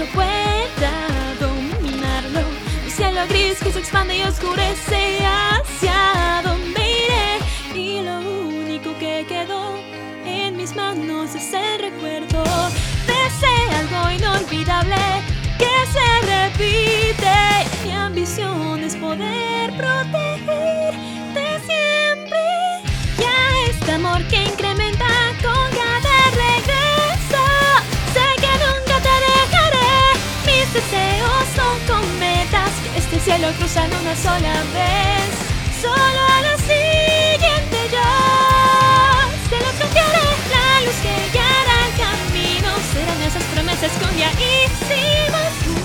yo pueda dominarlo. Mi cielo gris que se expande y oscurece hacia donde iré. Y lo único que quedó en mis manos es el recuerdo de ese algo inolvidable que se repite. Mi ambición es poder proteger. Son cometas que este cielo cruzan una sola vez. Solo a la siguiente yo se lo confiaré. La luz que guiará el camino serán esas promesas que un día hicimos